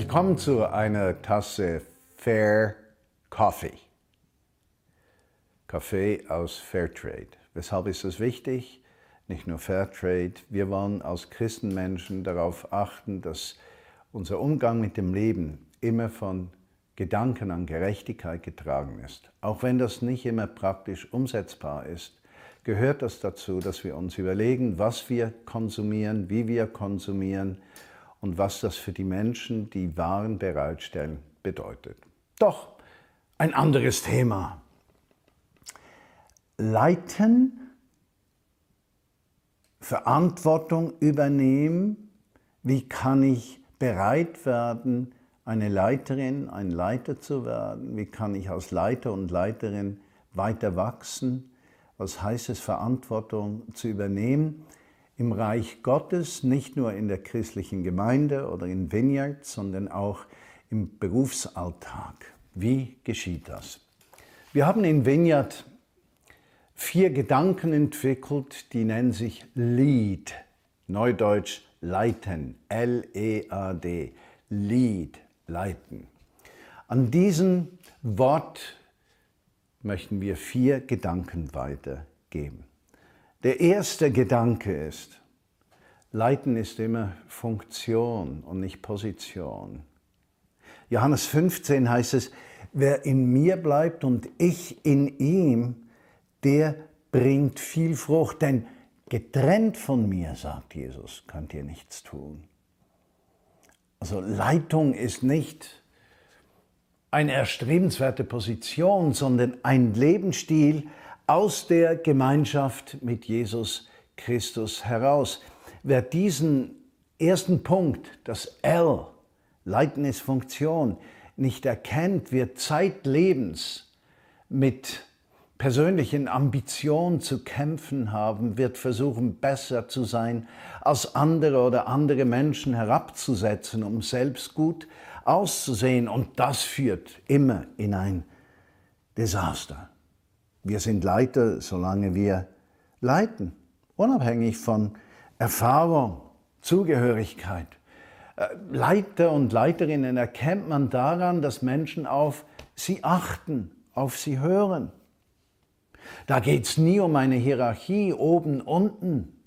Willkommen zu einer Tasse Fair Coffee. Kaffee aus Fairtrade. Weshalb ist das wichtig? Nicht nur Fairtrade. Wir wollen als Christenmenschen darauf achten, dass unser Umgang mit dem Leben immer von Gedanken an Gerechtigkeit getragen ist. Auch wenn das nicht immer praktisch umsetzbar ist, gehört das dazu, dass wir uns überlegen, was wir konsumieren, wie wir konsumieren und was das für die Menschen, die Waren bereitstellen, bedeutet. Doch ein anderes Thema. Leiten, Verantwortung übernehmen, wie kann ich bereit werden, eine Leiterin, ein Leiter zu werden? Wie kann ich als Leiter und Leiterin weiter wachsen? Was heißt es, Verantwortung zu übernehmen? Im Reich Gottes, nicht nur in der christlichen Gemeinde oder in Vineyard, sondern auch im Berufsalltag. Wie geschieht das? Wir haben in Vineyard vier Gedanken entwickelt, die nennen sich Lead, neudeutsch leiten, L-E-A-D, Lead, leiten. An diesem Wort möchten wir vier Gedanken weitergeben. Der erste Gedanke ist, Leiten ist immer Funktion und nicht Position. Johannes 15 heißt es, wer in mir bleibt und ich in ihm, der bringt viel Frucht, denn getrennt von mir, sagt Jesus, könnt ihr nichts tun. Also Leitung ist nicht eine erstrebenswerte Position, sondern ein Lebensstil aus der Gemeinschaft mit Jesus Christus heraus. Wer diesen ersten Punkt, das L, Leiten ist Funktion, nicht erkennt, wird zeitlebens mit persönlichen Ambitionen zu kämpfen haben, wird versuchen, besser zu sein als andere oder andere Menschen herabzusetzen, um selbst gut auszusehen. Und das führt immer in ein Desaster. Wir sind Leiter, solange wir leiten, unabhängig von Erfahrung, Zugehörigkeit. Äh, Leiter und Leiterinnen erkennt man daran, dass Menschen auf sie achten, auf sie hören da geht es nie um eine Hierarchie oben, unten.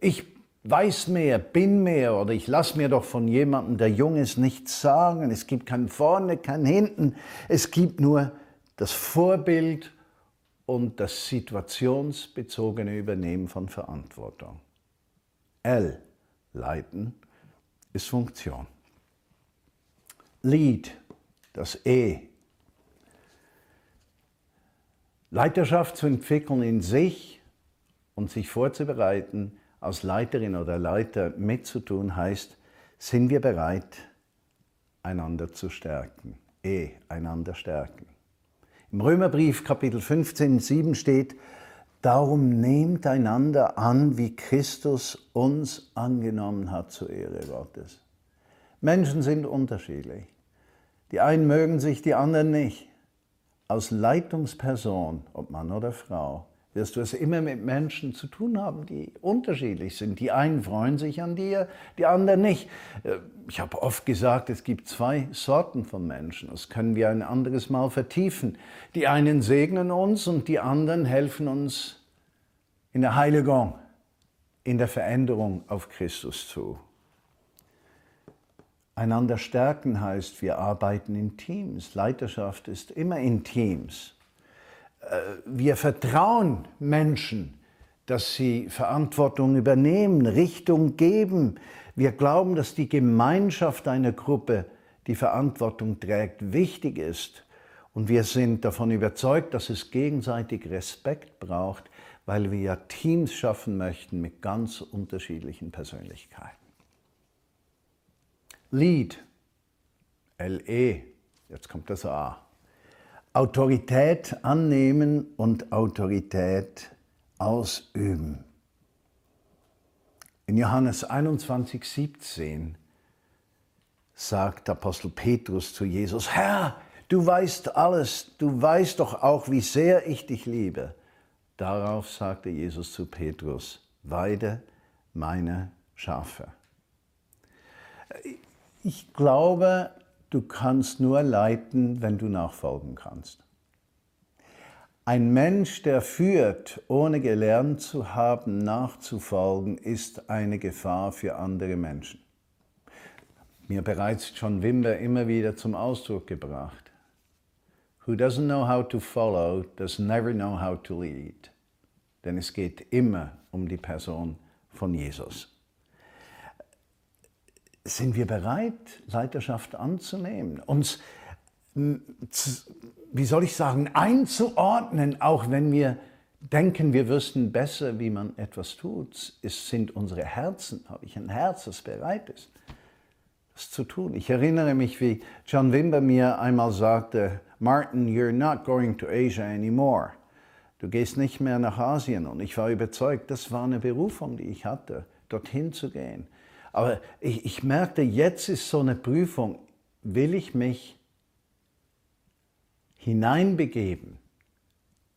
Ich weiß mehr, bin mehr oder ich lasse mir doch von jemandem, der jung ist, nichts sagen. Es gibt kein Vorne, kein Hinten. Es gibt nur das Vorbild und das situationsbezogene Übernehmen von Verantwortung. L, Leiten, ist Funktion. Lead, das E, Leiterschaft zu entwickeln in sich und sich vorzubereiten, als Leiterin oder Leiter mitzutun, heißt, sind wir bereit, einander zu stärken. E, einander stärken. Im Römerbrief Kapitel 15, 7 steht, Darum nehmt einander an, wie Christus uns angenommen hat zur Ehre Gottes. Menschen sind unterschiedlich. Die einen mögen sich, die anderen nicht als Leitungsperson, ob Mann oder Frau, wirst du es immer mit Menschen zu tun haben, die unterschiedlich sind. Die einen freuen sich an dir, die anderen nicht. Äh, ich habe oft gesagt, es gibt zwei Sorten von Menschen. Das können wir ein anderes Mal vertiefen. Die einen segnen uns und die anderen helfen uns in der Heiligung, in der Veränderung auf Christus zu. Einander stärken heißt, wir arbeiten in Teams. Leiterschaft ist immer in Teams. Äh, wir vertrauen Menschen, dass sie Verantwortung übernehmen, Richtung geben. Wir glauben, dass die Gemeinschaft einer Gruppe, die Verantwortung trägt, wichtig ist. Und wir sind davon überzeugt, dass es gegenseitig Respekt braucht, weil wir ja Teams schaffen möchten mit ganz unterschiedlichen Persönlichkeiten. Lead, L-E, jetzt kommt das A. Autorität annehmen und Autorität ausüben. In Johannes 21, 17 sagt Apostel Petrus zu Jesus, Herr, du weißt alles, du weißt doch auch, wie sehr ich dich liebe. Darauf sagte Jesus zu Petrus, weide meine Schafe. Ich glaube, du kannst nur leiten, wenn du nachfolgen kannst. Ein Mensch, der führt, ohne gelernt zu haben, nachzufolgen, ist eine Gefahr für andere Menschen. Mir bereits John Wimber immer wieder zum Ausdruck gebracht. Who doesn't know how to follow, does never know how to lead. Denn es geht immer um die Person von Jesus. Sind wir bereit, Leiterschaft anzunehmen, uns, wie soll ich sagen, einzuordnen, auch wenn wir denken, wir wüssten besser, wie man etwas tut? Es sind unsere Herzen, habe ich ein Herz, das bereit ist, das zu tun. Ich erinnere mich, wie John Wimber mir einmal sagte, Martin, you're not going to Asia anymore. Du gehst nicht mehr nach Asien. Und ich war überzeugt, das war eine Berufung, die ich hatte, dorthin zu gehen. Aber ich, ich merkte, jetzt ist so eine Prüfung, will ich mich hineinbegeben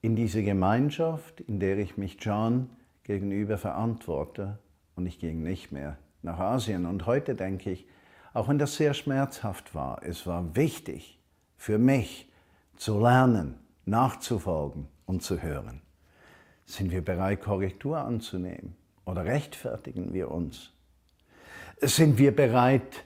in diese Gemeinschaft, in der ich mich John gegenüber verantworte und ich ging nicht mehr nach Asien. Und heute denke ich, auch wenn das sehr schmerzhaft war, es war wichtig für mich zu lernen, nachzufolgen und zu hören. Sind wir bereit, Korrektur anzunehmen oder rechtfertigen wir uns? Sind wir bereit,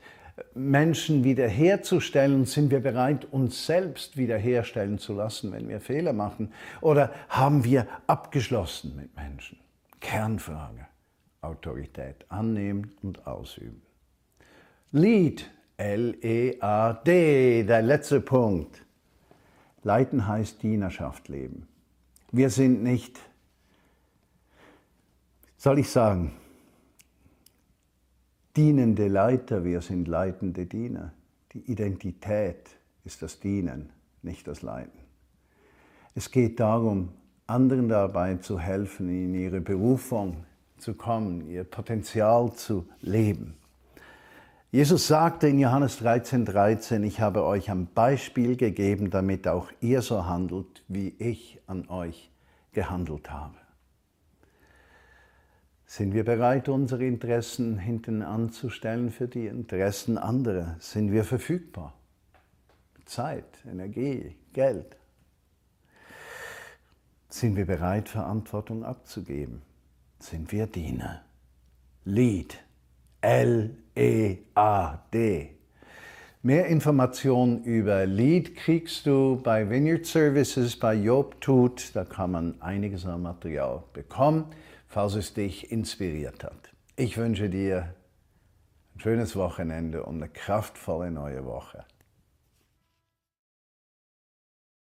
Menschen wiederherzustellen? Sind wir bereit, uns selbst wiederherstellen zu lassen, wenn wir Fehler machen? Oder haben wir abgeschlossen mit Menschen? Kernfrage. Autorität annehmen und ausüben. Lead, L-E-A-D, der letzte Punkt. Leiten heißt Dienerschaft leben. Wir sind nicht, soll ich sagen, dienende Leiter, wir sind leitende Diener. Die Identität ist das Dienen, nicht das Leiten. Es geht darum, anderen dabei zu helfen, in ihre Berufung zu kommen, ihr Potenzial zu leben. Jesus sagte in Johannes 13, 13, ich habe euch ein Beispiel gegeben, damit auch ihr so handelt, wie ich an euch gehandelt habe. Sind wir bereit, unsere Interessen hinten anzustellen für die Interessen anderer? Sind wir verfügbar? Zeit, Energie, Geld. Sind wir bereit, Verantwortung abzugeben? Sind wir Diener? Lead. L-E-A-D. Mehr Informationen über Lead kriegst du bei Vineyard Services, bei Job Tut. Da kann man einiges an Material bekommen, falls es dich inspiriert hat. Ich wünsche dir ein schönes Wochenende und eine kraftvolle neue Woche.